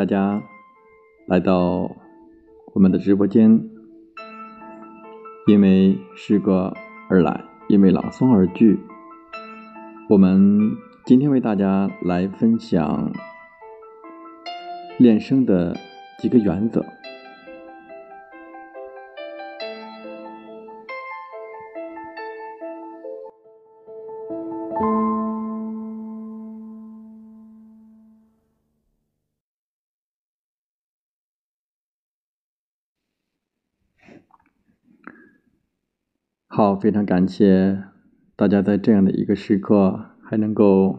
大家来到我们的直播间。因为诗歌而来，因为朗诵而聚。我们今天为大家来分享练声的几个原则。好，非常感谢大家在这样的一个时刻还能够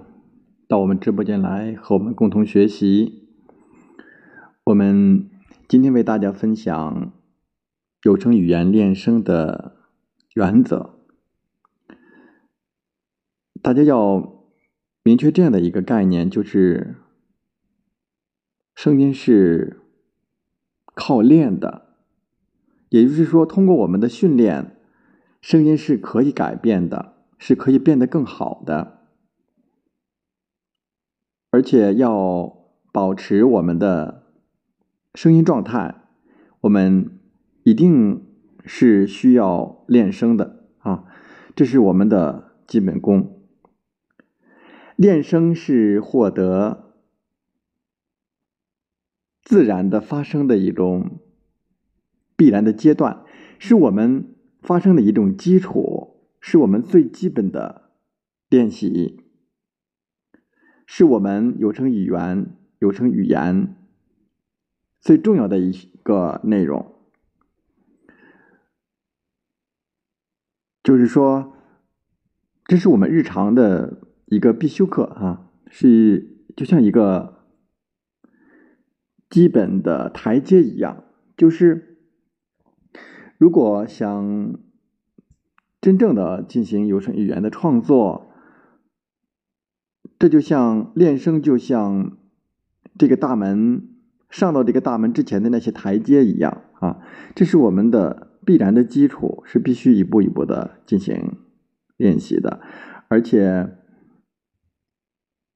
到我们直播间来和我们共同学习。我们今天为大家分享有声语言练声的原则。大家要明确这样的一个概念，就是声音是靠练的，也就是说，通过我们的训练。声音是可以改变的，是可以变得更好的，而且要保持我们的声音状态，我们一定是需要练声的啊，这是我们的基本功。练声是获得自然的发声的一种必然的阶段，是我们。发生的一种基础，是我们最基本的练习，是我们有声语言、有声语言最重要的一个内容。就是说，这是我们日常的一个必修课啊，是就像一个基本的台阶一样，就是。如果想真正的进行有声语言的创作，这就像练声，就像这个大门上到这个大门之前的那些台阶一样啊，这是我们的必然的基础，是必须一步一步的进行练习的，而且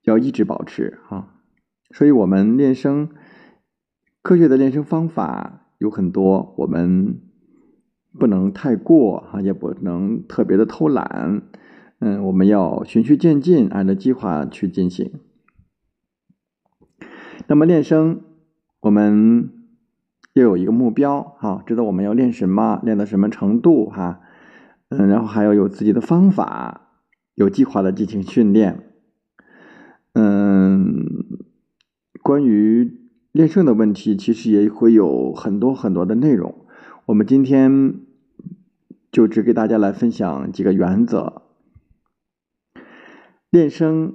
要一直保持啊。所以，我们练声科学的练声方法有很多，我们。不能太过哈，也不能特别的偷懒，嗯，我们要循序渐进，按照计划去进行。那么练声，我们要有一个目标哈，知道我们要练什么，练到什么程度哈，嗯，然后还要有自己的方法，有计划的进行训练。嗯，关于练声的问题，其实也会有很多很多的内容。我们今天就只给大家来分享几个原则。练声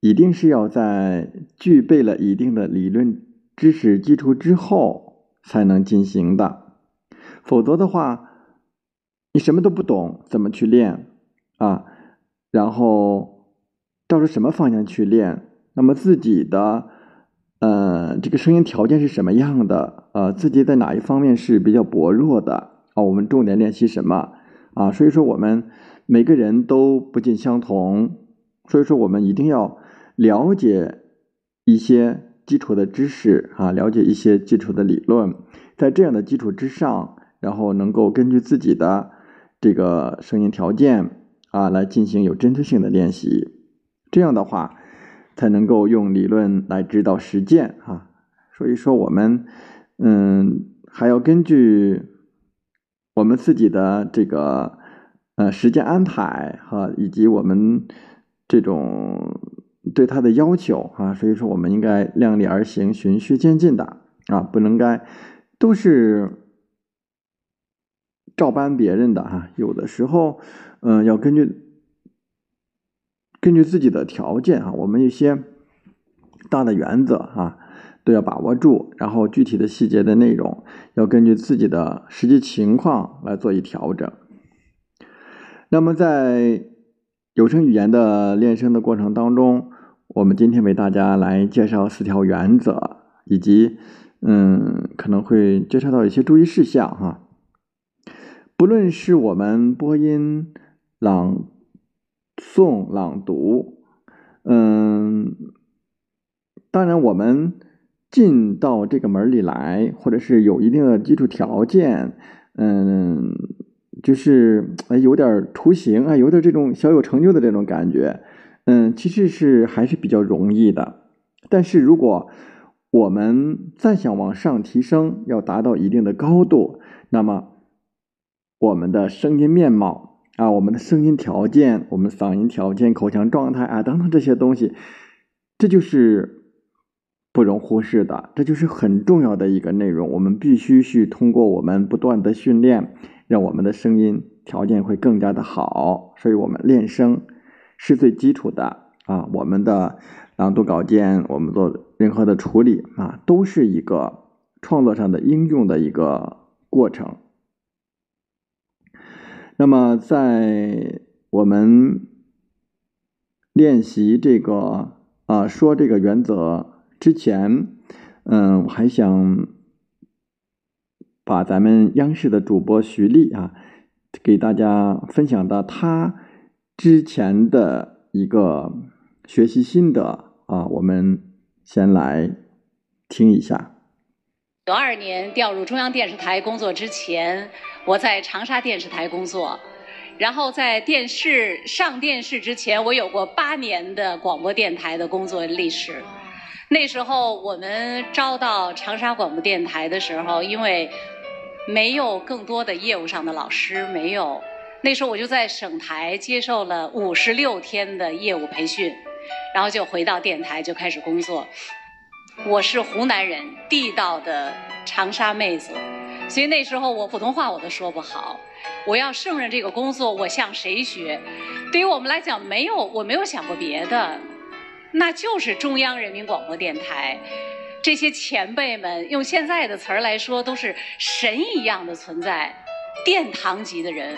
一定是要在具备了一定的理论知识基础之后才能进行的，否则的话，你什么都不懂，怎么去练啊？然后照着什么方向去练？那么自己的。呃，这个声音条件是什么样的？呃，自己在哪一方面是比较薄弱的？啊，我们重点练习什么？啊，所以说我们每个人都不尽相同，所以说我们一定要了解一些基础的知识啊，了解一些基础的理论，在这样的基础之上，然后能够根据自己的这个声音条件啊，来进行有针对性的练习。这样的话。才能够用理论来指导实践啊，所以说我们嗯还要根据我们自己的这个呃时间安排哈，以及我们这种对他的要求啊，所以说我们应该量力而行，循序渐进的啊，不能该都是照搬别人的哈，有的时候嗯要根据。根据自己的条件啊，我们一些大的原则啊都要把握住，然后具体的细节的内容要根据自己的实际情况来做一调整。那么在有声语言的练声的过程当中，我们今天为大家来介绍四条原则，以及嗯可能会介绍到一些注意事项哈。不论是我们播音朗。诵、朗读。嗯，当然我们进到这个门里来，或者是有一定的基础条件，嗯，就是有点图形啊，有点这种小有成就的这种感觉，嗯，其实是还是比较容易的。但是如果我们再想往上提升，要达到一定的高度，那么我们的声音面貌啊，我们的声音条件，我们嗓音条件、口腔状态啊等等这些东西，这就是不容忽视的，这就是很重要的一个内容。我们必须去通过我们不断的训练，让我们的声音条件会更加的好。所以，我们练声是最基础的啊，我们的。朗读稿件，我们做任何的处理啊，都是一个创作上的应用的一个过程。那么，在我们练习这个啊说这个原则之前，嗯，我还想把咱们央视的主播徐丽啊，给大家分享到他之前的一个学习心得。啊，我们先来听一下。九二年调入中央电视台工作之前，我在长沙电视台工作，然后在电视上电视之前，我有过八年的广播电台的工作历史。那时候我们招到长沙广播电台的时候，因为没有更多的业务上的老师，没有，那时候我就在省台接受了五十六天的业务培训。然后就回到电台就开始工作。我是湖南人，地道的长沙妹子，所以那时候我普通话我都说不好。我要胜任这个工作，我向谁学？对于我们来讲，没有，我没有想过别的，那就是中央人民广播电台。这些前辈们，用现在的词儿来说，都是神一样的存在，殿堂级的人。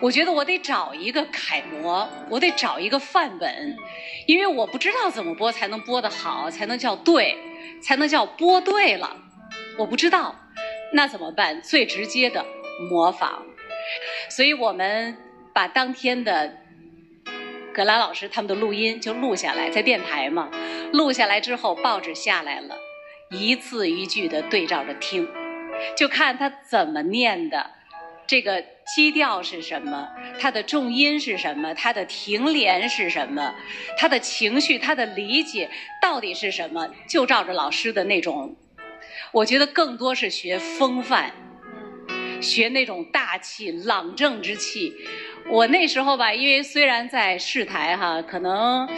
我觉得我得找一个楷模，我得找一个范本，因为我不知道怎么播才能播得好，才能叫对，才能叫播对了。我不知道，那怎么办？最直接的模仿。所以我们把当天的葛兰老师他们的录音就录下来，在电台嘛，录下来之后报纸下来了，一字一句的对照着听，就看他怎么念的。这个基调是什么？它的重音是什么？它的停连是什么？他的情绪、他的理解到底是什么？就照着老师的那种，我觉得更多是学风范，学那种大气、朗正之气。我那时候吧，因为虽然在市台哈，可能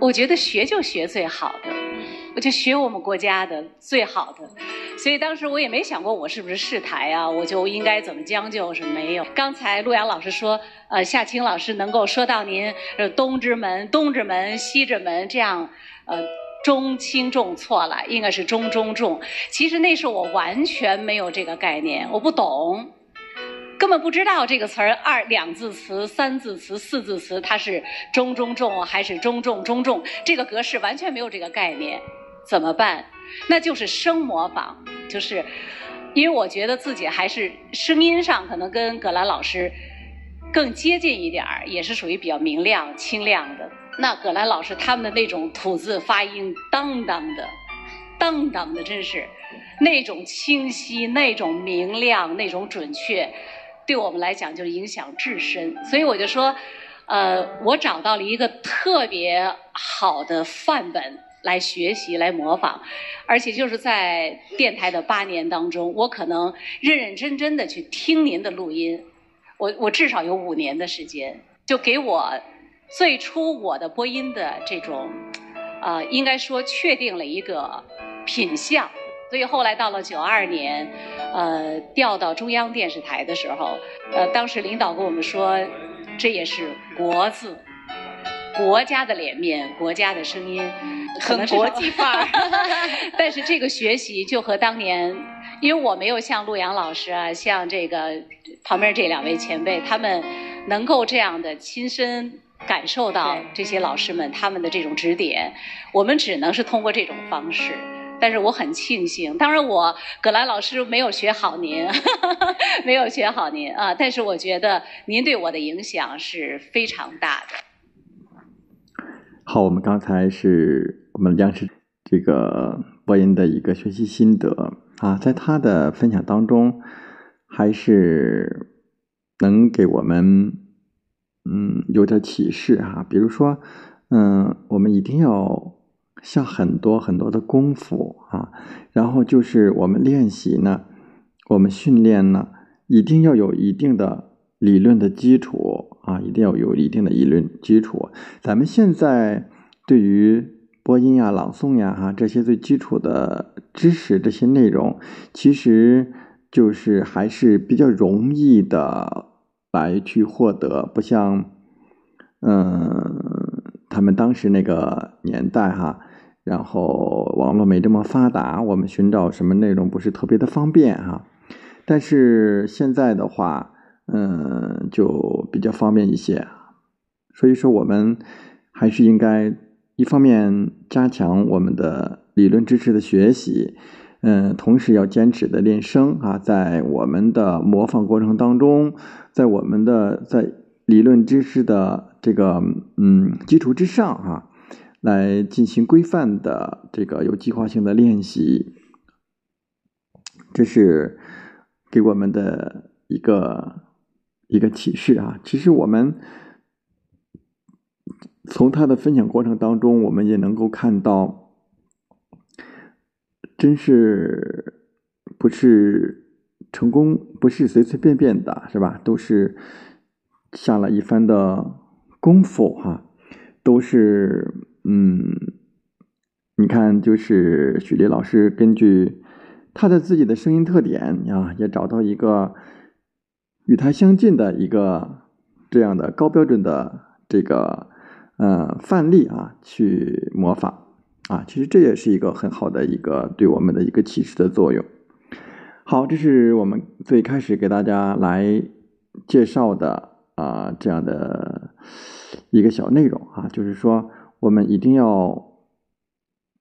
我觉得学就学最好的，我就学我们国家的最好的。所以当时我也没想过我是不是试台啊，我就应该怎么将就是没有。刚才陆阳老师说，呃，夏青老师能够说到您呃东直门、东直门、西直门这样，呃，中轻重错了，应该是中中重。其实那时候我完全没有这个概念，我不懂，根本不知道这个词儿二两字词、三字词、四字词它是中中重还是中重中重，这个格式完全没有这个概念，怎么办？那就是声模仿，就是因为我觉得自己还是声音上可能跟葛兰老师更接近一点儿，也是属于比较明亮、清亮的。那葛兰老师他们的那种吐字发音，当当的，当当的，真是那种清晰、那种明亮、那种准确，对我们来讲就是影响至深。所以我就说，呃，我找到了一个特别好的范本。来学习，来模仿，而且就是在电台的八年当中，我可能认认真真的去听您的录音，我我至少有五年的时间，就给我最初我的播音的这种，呃，应该说确定了一个品相。所以后来到了九二年，呃，调到中央电视台的时候，呃，当时领导跟我们说，这也是国字。国家的脸面，国家的声音，很国际范儿。但是这个学习就和当年，因为我没有像陆阳老师啊，像这个旁边这两位前辈，他们能够这样的亲身感受到这些老师们他们的这种指点，我们只能是通过这种方式。但是我很庆幸，当然我葛兰老师没有学好您，没有学好您啊，但是我觉得您对我的影响是非常大的。好，我们刚才是我们央视这个播音的一个学习心得。啊，在他的分享当中，还是能给我们嗯有点启示哈，比如说嗯，我们一定要。下很多很多的功夫啊，然后就是我们练习呢，我们训练呢，一定要有一定的理论的基础啊，一定要有一定的理论基础。咱们现在对于播音呀、朗诵呀哈这些最基础的知识这些内容，其实就是还是比较容易的来去获得，不像嗯他们当时那个年代哈。然后网络没这么发达，我们寻找什么内容不是特别的方便哈。但是现在的话，嗯，就比较方便一些。所以说，我们还是应该一方面加强我们的理论知识的学习，嗯，同时要坚持的练声啊，在我们的模仿过程当中，在我们的在理论知识的这个嗯基础之上啊。来进行规范的这个有计划性的练习，这是给我们的一个一个启示啊！其实我们从他的分享过程当中，我们也能够看到，真是不是成功，不是随随便便的，是吧？都是下了一番的功夫哈，都是。嗯，你看，就是许丽老师根据他的自己的声音特点啊，也找到一个与他相近的一个这样的高标准的这个呃范例啊，去模仿啊，其实这也是一个很好的一个对我们的一个启示的作用。好，这是我们最开始给大家来介绍的啊这样的一个小内容啊，就是说。我们一定要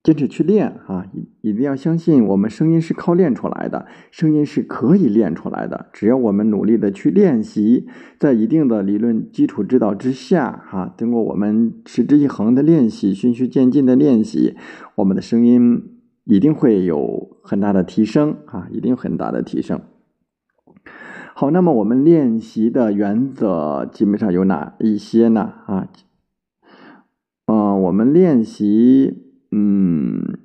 坚持去练啊！一一定要相信，我们声音是靠练出来的，声音是可以练出来的。只要我们努力的去练习，在一定的理论基础指导之下，哈，经过我们持之以恒的练习、循序渐进的练习，我们的声音一定会有很大的提升啊！一定有很大的提升。好，那么我们练习的原则基本上有哪一些呢？啊？嗯，我们练习，嗯，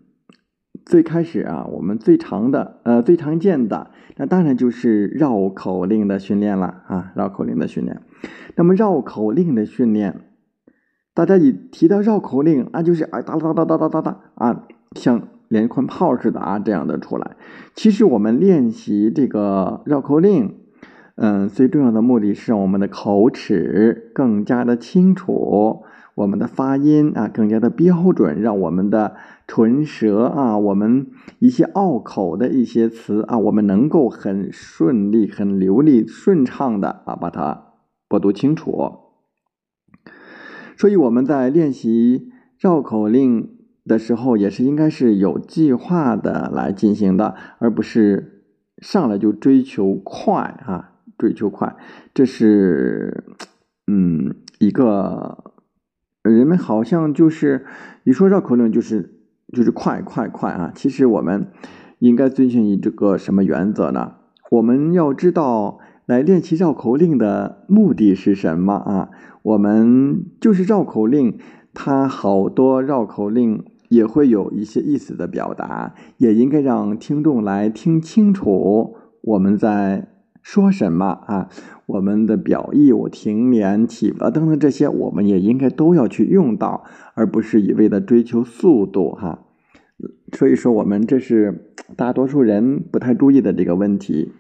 最开始啊，我们最常的，呃，最常见的，那当然就是绕口令的训练了啊，绕口令的训练。那么绕口令的训练，大家一提到绕口令啊，就是啊哒哒哒哒哒哒哒啊，像连环炮似的啊这样的出来。其实我们练习这个绕口令，嗯，最重要的目的是让我们的口齿更加的清楚。我们的发音啊更加的标准，让我们的唇舌啊，我们一些拗口的一些词啊，我们能够很顺利、很流利、顺畅的啊把它播读清楚。所以我们在练习绕口令的时候，也是应该是有计划的来进行的，而不是上来就追求快啊，追求快，这是嗯一个。人们好像就是一说绕口令就是就是快快快啊！其实我们应该遵循这个什么原则呢？我们要知道来练习绕口令的目的是什么啊？我们就是绕口令，它好多绕口令也会有一些意思的表达，也应该让听众来听清楚我们在。说什么啊？我们的表意、我停连、起伏等等这些，我们也应该都要去用到，而不是一味的追求速度哈。所以说，我们这是大多数人不太注意的这个问题。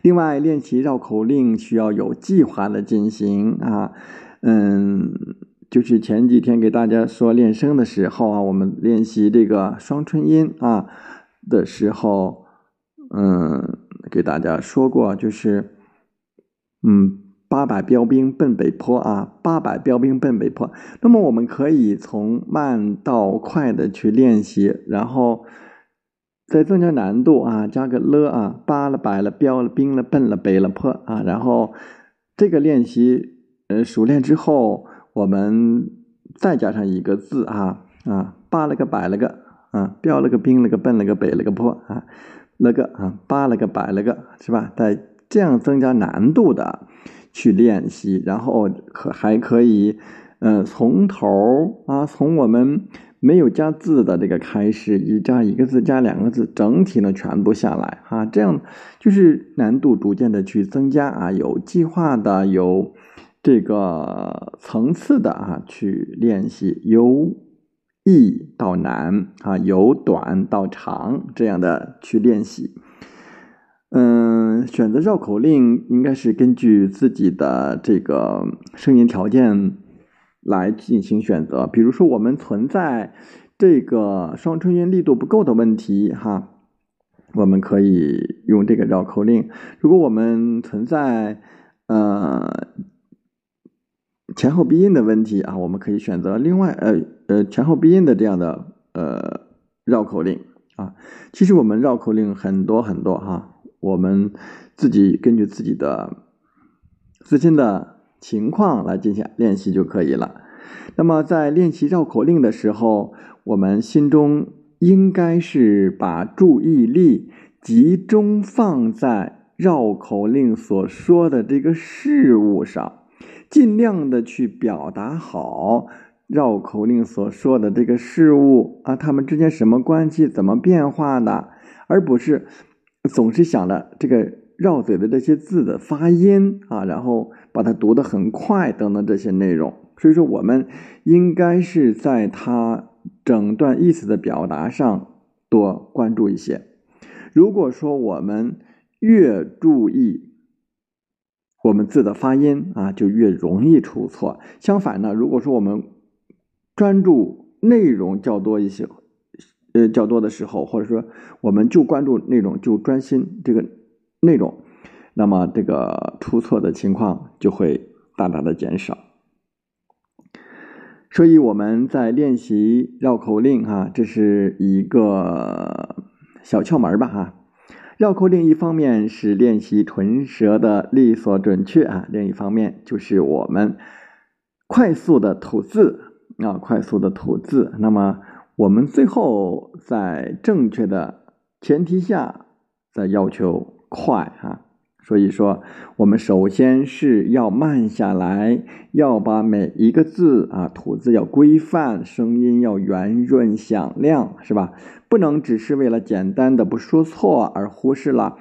另外，练习绕口令需要有计划的进行啊。嗯，就是前几天给大家说练声的时候啊，我们练习这个双唇音啊的时候，嗯。给大家说过，就是，嗯，八百标兵奔北坡啊，八百标兵奔北坡。那么我们可以从慢到快的去练习，然后再增加难度啊，加个了啊，八了百了标了兵了奔了北了坡啊，然后这个练习呃熟练之后，我们再加上一个字啊啊，八了个百了个啊，标了个兵了个奔了个北了个坡啊，了个啊，八了个百了个是吧？在这样增加难度的去练习，然后可还可以，嗯，从头啊，从我们没有加字的这个开始，一加一个字，加两个字，整体呢全部下来啊，这样就是难度逐渐的去增加啊，有计划的，有这个层次的啊去练习，由易到难啊，由短到长这样的去练习。嗯，选择绕口令应该是根据自己的这个声音条件来进行选择。比如说，我们存在这个双唇音力度不够的问题，哈，我们可以用这个绕口令。如果我们存在呃前后鼻音的问题啊，我们可以选择另外呃呃前后鼻音的这样的呃绕口令啊。其实我们绕口令很多很多哈。我们自己根据自己的自身的情况来进行练习就可以了。那么在练习绕口令的时候，我们心中应该是把注意力集中放在绕口令所说的这个事物上，尽量的去表达好绕口令所说的这个事物啊，它们之间什么关系，怎么变化的，而不是。总是想着这个绕嘴的这些字的发音啊，然后把它读得很快等等这些内容。所以说，我们应该是在它整段意思的表达上多关注一些。如果说我们越注意我们字的发音啊，就越容易出错。相反呢，如果说我们专注内容较多一些。呃，较多的时候，或者说我们就关注内容，就专心这个内容，那么这个出错的情况就会大大的减少。所以我们在练习绕口令哈，这是一个小窍门吧哈。绕口令一方面是练习唇舌的利索准确啊，另一方面就是我们快速的吐字啊，快速的吐字，那么。我们最后在正确的前提下，再要求快啊，所以说我们首先是要慢下来，要把每一个字啊吐字要规范，声音要圆润响亮，是吧？不能只是为了简单的不说错而忽视了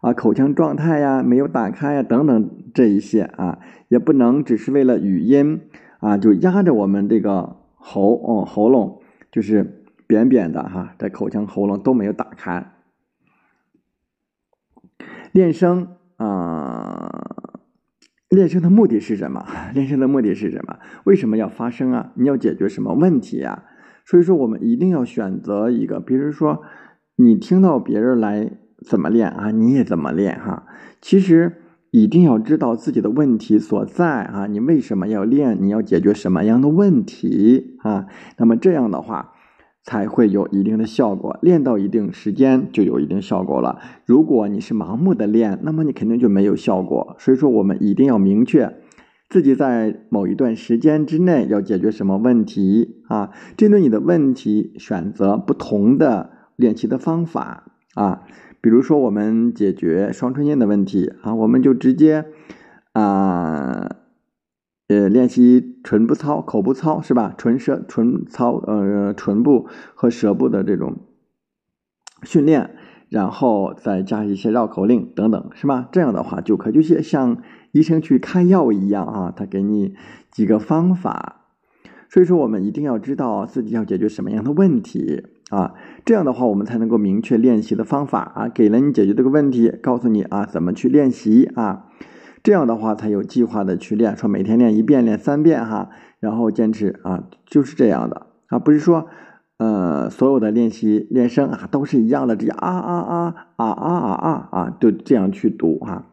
啊口腔状态呀没有打开呀等等这一些啊，也不能只是为了语音啊就压着我们这个喉哦喉咙。就是扁扁的哈，在口腔、喉咙都没有打开。练声啊，练声的目的是什么？练声的目的是什么？为什么要发声啊？你要解决什么问题呀？所以说，我们一定要选择一个，比如说，你听到别人来怎么练啊，你也怎么练哈。其实。一定要知道自己的问题所在啊！你为什么要练？你要解决什么样的问题啊？那么这样的话才会有一定的效果。练到一定时间就有一定效果了。如果你是盲目的练，那么你肯定就没有效果。所以说，我们一定要明确自己在某一段时间之内要解决什么问题啊？针对你的问题，选择不同的练习的方法啊。比如说，我们解决双唇音的问题啊，我们就直接啊，呃，练习唇部操、口部操，是吧？唇舌、唇操，呃，唇部和舌部的这种训练，然后再加一些绕口令等等，是吧？这样的话就可就像医生去开药一样啊，他给你几个方法。所以说，我们一定要知道自己要解决什么样的问题。啊，这样的话我们才能够明确练习的方法啊，给了你解决这个问题，告诉你啊怎么去练习啊，这样的话才有计划的去练，说每天练一遍、练三遍哈，然后坚持啊，就是这样的啊，不是说呃所有的练习练声啊都是一样的，这样啊啊啊啊啊啊啊啊，就这样去读哈，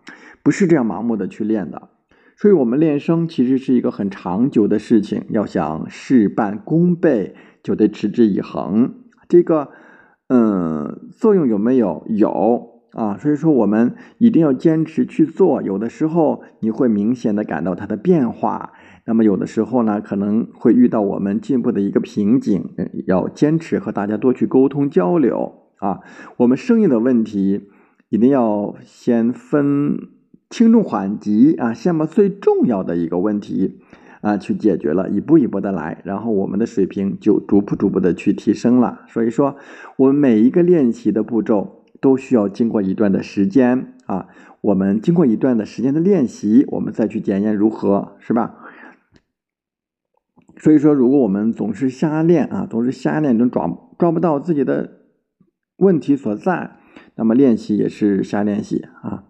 不是这样盲目的去练的。所以，我们练声其实是一个很长久的事情，要想事半功倍，就得持之以恒。这个，嗯，作用有没有？有啊。所以说，我们一定要坚持去做。有的时候你会明显的感到它的变化，那么有的时候呢，可能会遇到我们进步的一个瓶颈，要坚持和大家多去沟通交流啊。我们声音的问题，一定要先分。轻重缓急啊，先把最重要的一个问题啊去解决了，一步一步的来，然后我们的水平就逐步逐步的去提升了。所以说，我们每一个练习的步骤都需要经过一段的时间啊。我们经过一段的时间的练习，我们再去检验如何，是吧？所以说，如果我们总是瞎练啊，总是瞎练，都抓抓不到自己的问题所在，那么练习也是瞎练习啊。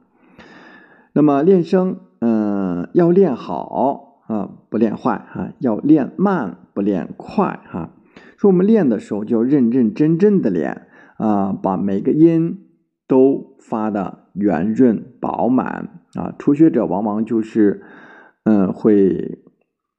那么练声，嗯，要练好啊，不练坏啊；要练慢，不练快哈。说我们练的时候就要认认真真的练啊，把每个音都发的圆润饱满啊。初学者往往就是，嗯，会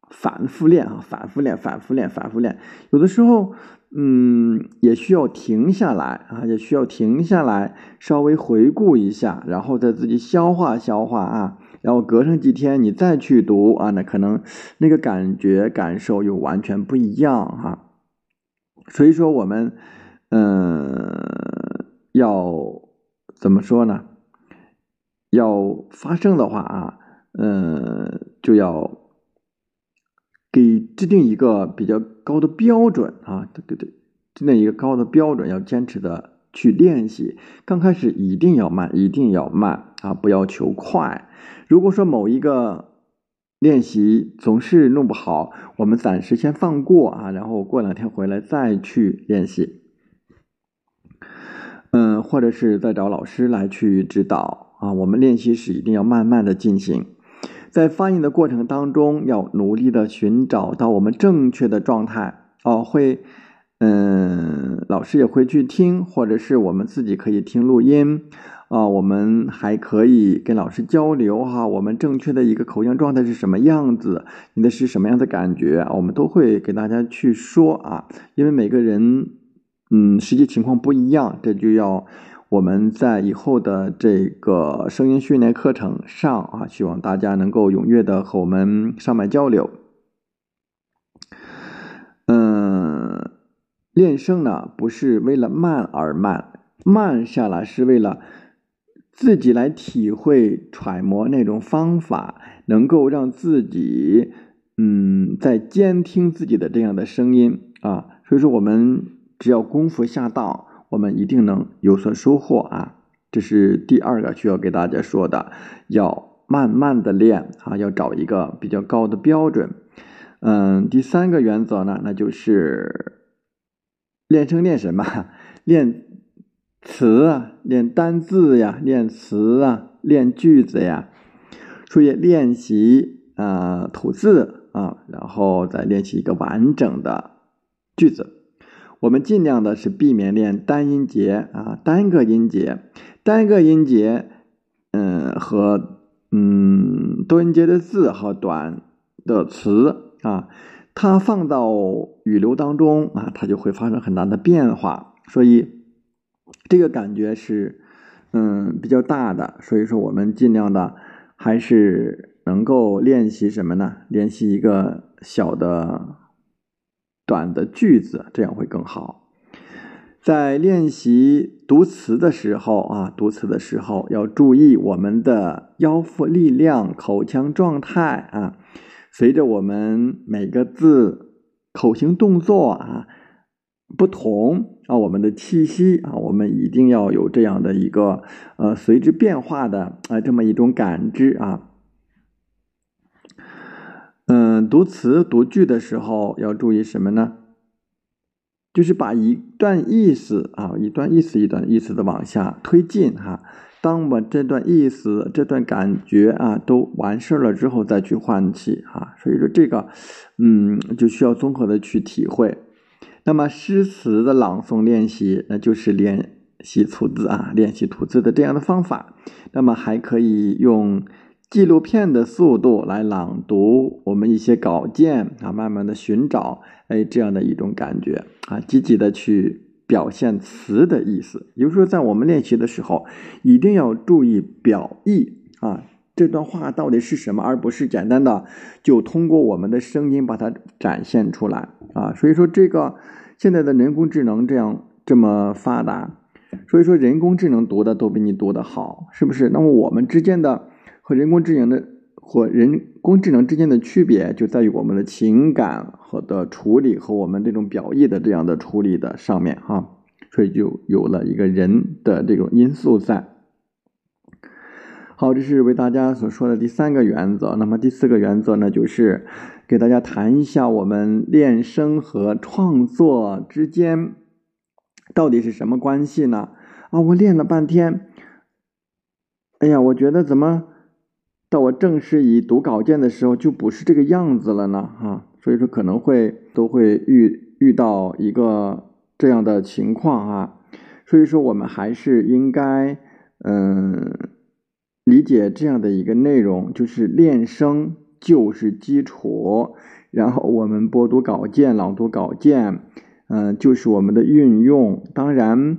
反复练啊，反复练，反复练，反复练。有的时候。嗯，也需要停下来啊，也需要停下来，稍微回顾一下，然后再自己消化消化啊，然后隔上几天你再去读啊，那可能那个感觉感受又完全不一样哈。所以说我们嗯，要怎么说呢？要发声的话啊，嗯，就要。给制定一个比较高的标准啊，对对对，制定一个高的标准，要坚持的去练习。刚开始一定要慢，一定要慢啊，不要求快。如果说某一个练习总是弄不好，我们暂时先放过啊，然后过两天回来再去练习。嗯，或者是再找老师来去指导啊。我们练习时一定要慢慢的进行。在发音的过程当中，要努力的寻找到我们正确的状态哦。会，嗯，老师也会去听，或者是我们自己可以听录音啊。我们还可以跟老师交流哈。我们正确的一个口腔状态是什么样子？你的是什么样的感觉？我们都会给大家去说啊。因为每个人，嗯，实际情况不一样，这就要。我们在以后的这个声音训练课程上啊，希望大家能够踊跃的和我们上麦交流。嗯，练声呢不是为了慢而慢，慢下来是为了自己来体会揣摩那种方法，能够让自己嗯在监听自己的这样的声音啊。所以说，我们只要功夫下到。我们一定能有所收获啊！这是第二个需要给大家说的，要慢慢的练啊，要找一个比较高的标准。嗯，第三个原则呢，那就是练声练什么？练词啊，练单字呀，练词啊，练句子呀。所以练习啊吐字啊，然后再练习一个完整的句子。我们尽量的是避免练单音节啊，单个音节，单个音节，嗯，和嗯多音节的字和短的词啊，它放到语流当中啊，它就会发生很大的变化，所以这个感觉是嗯比较大的，所以说我们尽量的还是能够练习什么呢？练习一个小的。短的句子，这样会更好。在练习读词的时候啊，读词的时候要注意我们的腰腹力量、口腔状态啊。随着我们每个字口型动作啊不同啊，我们的气息啊，我们一定要有这样的一个呃随之变化的啊这么一种感知啊。嗯，读词读句的时候要注意什么呢？就是把一段意思啊，一段意思一段意思的往下推进哈。当我这段意思、这段感觉啊都完事了之后，再去换气哈。所以说这个，嗯，就需要综合的去体会。那么诗词的朗诵练习，那就是练习吐字啊，练习吐字的这样的方法。那么还可以用。纪录片的速度来朗读我们一些稿件啊，慢慢的寻找哎这样的一种感觉啊，积极的去表现词的意思。也就是说，在我们练习的时候，一定要注意表意啊，这段话到底是什么，而不是简单的就通过我们的声音把它展现出来啊。所以说，这个现在的人工智能这样这么发达，所以说人工智能读的都比你读的好，是不是？那么我们之间的。和人工智能的和人工智能之间的区别就在于我们的情感和的处理和我们这种表意的这样的处理的上面哈，所以就有了一个人的这种因素在。好，这是为大家所说的第三个原则。那么第四个原则呢，就是给大家谈一下我们练声和创作之间到底是什么关系呢？啊，我练了半天，哎呀，我觉得怎么？到我正式以读稿件的时候，就不是这个样子了呢，哈，所以说可能会都会遇遇到一个这样的情况啊，所以说我们还是应该嗯理解这样的一个内容，就是练声就是基础，然后我们播读稿件、朗读稿件，嗯，就是我们的运用，当然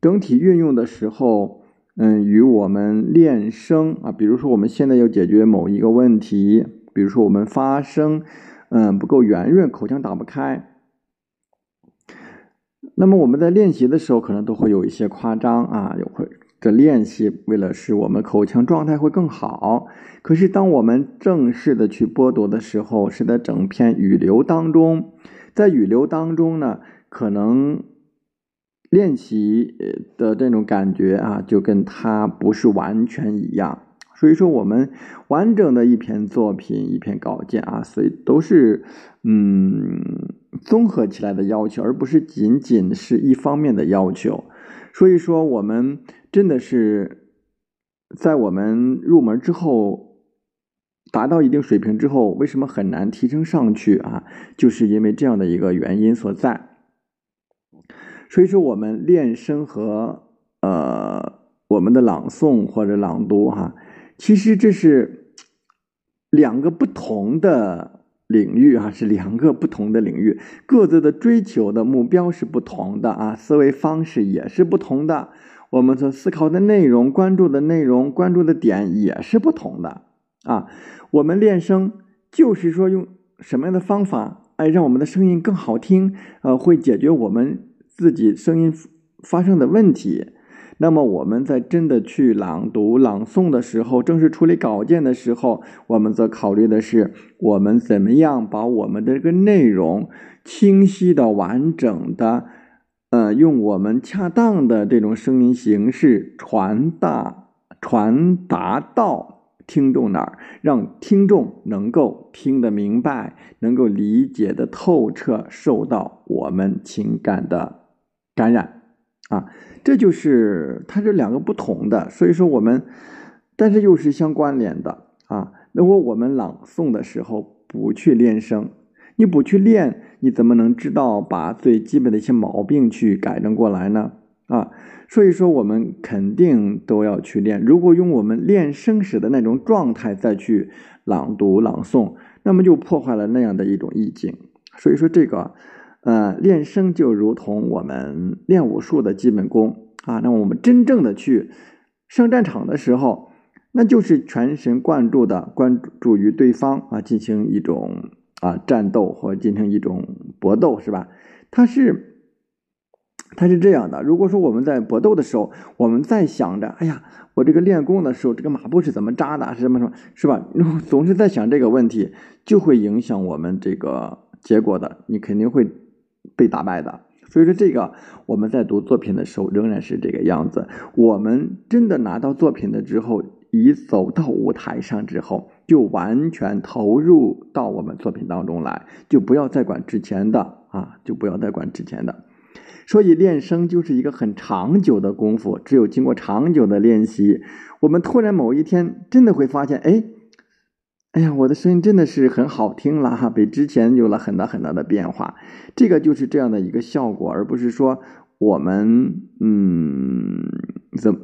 整体运用的时候。嗯，与我们练声啊，比如说我们现在要解决某一个问题，比如说我们发声，嗯，不够圆润，口腔打不开。那么我们在练习的时候，可能都会有一些夸张啊，有会的练习，为了使我们口腔状态会更好。可是当我们正式的去剥夺的时候，是在整篇语流当中，在语流当中呢，可能。练习的这种感觉啊，就跟它不是完全一样。所以说，我们完整的一篇作品、一篇稿件啊，所以都是嗯综合起来的要求，而不是仅仅是一方面的要求。所以说，我们真的是在我们入门之后，达到一定水平之后，为什么很难提升上去啊？就是因为这样的一个原因所在。所以说，我们练声和呃我们的朗诵或者朗读哈，其实这是两个不同的领域哈，是两个不同的领域，各自的追求的目标是不同的啊，思维方式也是不同的，我们所思考的内容、关注的内容、关注的点也是不同的啊。我们练声就是说用什么样的方法哎，让我们的声音更好听，呃，会解决我们。自己声音发生的问题，那么我们在真的去朗读、朗诵的时候，正式处理稿件的时候，我们则考虑的是我们怎么样把我们的这个内容清晰的、完整的，呃，用我们恰当的这种声音形式传达、传达到听众那儿，让听众能够听得明白，能够理解的透彻，受到我们情感的。感染啊，这就是它这两个不同的，所以说我们，但是又是相关联的啊。如果我们朗诵的时候不去练声，你不去练，你怎么能知道把最基本的一些毛病去改正过来呢？啊，所以说我们肯定都要去练。如果用我们练声时的那种状态再去朗读朗诵，那么就破坏了那样的一种意境。所以说这个。呃，练声就如同我们练武术的基本功啊。那我们真正的去上战场的时候，那就是全神贯注的关注于对方啊，进行一种啊战斗或进行一种搏斗，是吧？它是它是这样的。如果说我们在搏斗的时候，我们在想着，哎呀，我这个练功的时候，这个马步是怎么扎的，是什么什么，是吧？总是在想这个问题，就会影响我们这个结果的。你肯定会。被打败的，所以说这个我们在读作品的时候仍然是这个样子。我们真的拿到作品的之后，一走到舞台上之后，就完全投入到我们作品当中来，就不要再管之前的啊，就不要再管之前的。所以练声就是一个很长久的功夫，只有经过长久的练习，我们突然某一天真的会发现，哎。哎呀，我的声音真的是很好听了哈，比之前有了很大很大的变化。这个就是这样的一个效果，而不是说我们嗯怎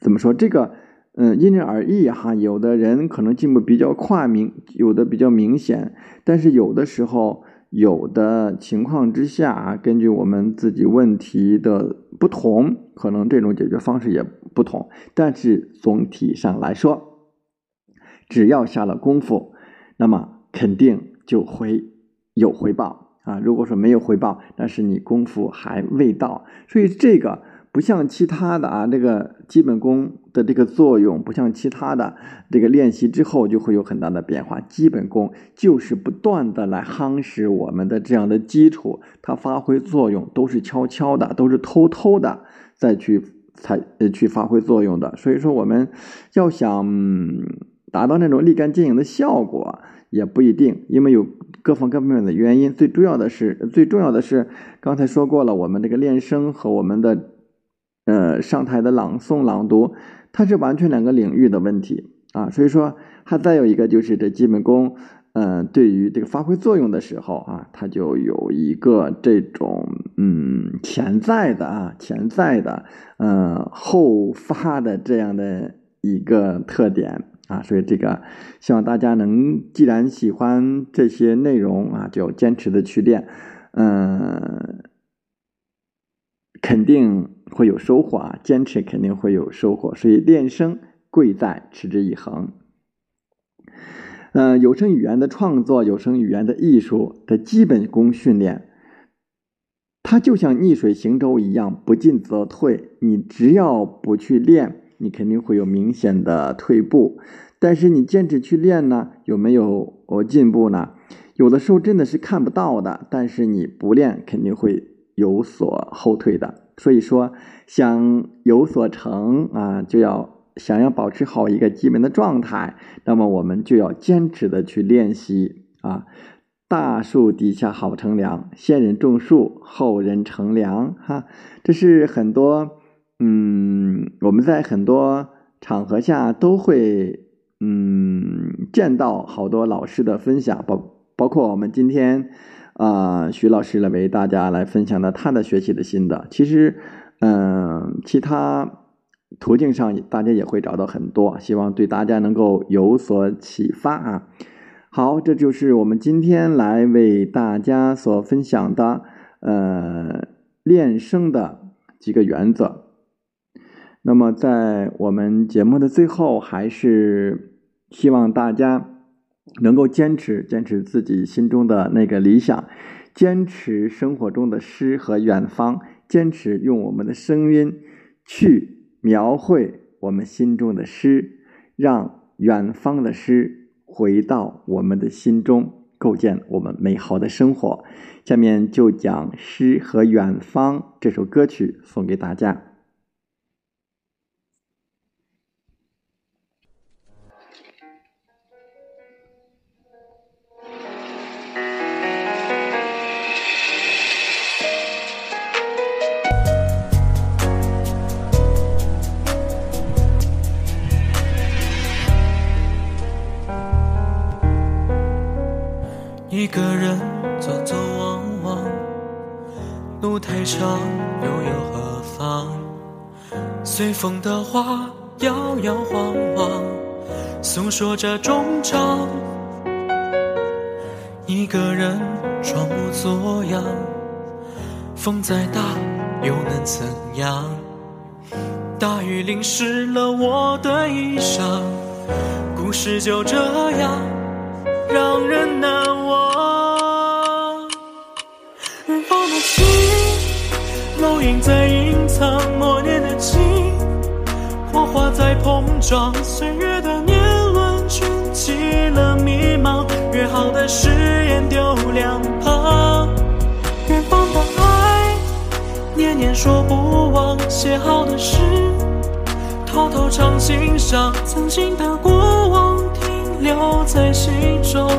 怎么说这个嗯，因人而异哈。有的人可能进步比较快，明有的比较明显，但是有的时候，有的情况之下，根据我们自己问题的不同，可能这种解决方式也不同。但是总体上来说，只要下了功夫，那么肯定就会有回报啊。如果说没有回报，那是你功夫还未到。所以这个。不像其他的啊，这个基本功的这个作用，不像其他的这个练习之后就会有很大的变化。基本功就是不断的来夯实我们的这样的基础，它发挥作用都是悄悄的，都是偷偷的再去才呃去发挥作用的。所以说，我们要想达到那种立竿见影的效果，也不一定，因为有各方各方面的原因。最重要的是，最重要的是刚才说过了，我们这个练声和我们的。呃，上台的朗诵、朗读，它是完全两个领域的问题啊。所以说，它再有一个就是这基本功，嗯，对于这个发挥作用的时候啊，它就有一个这种嗯潜在的啊潜在的嗯后发的这样的一个特点啊。所以这个希望大家能，既然喜欢这些内容啊，就坚持的去练，嗯。肯定会有收获啊！坚持肯定会有收获，所以练声贵在持之以恒。嗯，有声语言的创作，有声语言的艺术的基本功训练，它就像逆水行舟一样，不进则退。你只要不去练，你肯定会有明显的退步。但是你坚持去练呢，有没有进步呢？有的时候真的是看不到的，但是你不练，肯定会。有所后退的，所以说想有所成啊，就要想要保持好一个基本的状态，那么我们就要坚持的去练习啊。大树底下好乘凉，先人种树，后人乘凉哈。这是很多嗯，我们在很多场合下都会嗯见到好多老师的分享，包包括我们今天。啊，徐老师来为大家来分享的他的学习的心得，其实，嗯，其他途径上大家也会找到很多，希望对大家能够有所启发啊。好，这就是我们今天来为大家所分享的，呃，练声的几个原则。那么，在我们节目的最后，还是希望大家。能够坚持坚持自己心中的那个理想，坚持生活中的诗和远方，坚持用我们的声音去描绘我们心中的诗，让远方的诗回到我们的心中，构建我们美好的生活。下面就讲《诗和远方》这首歌曲送给大家。一个人走走望望，路太长，又有何妨？随风的花摇摇晃晃，诉说着衷肠。一个人装模作样，风再大又能怎样？大雨淋湿了我的衣裳，故事就这样让人难影在隐藏，默念的情，火花在碰撞，岁月的年轮卷起了迷茫，约好的誓言丢两旁，远方的爱，念念说不忘，写好的诗，偷偷藏心上，曾经的过往停留在心中。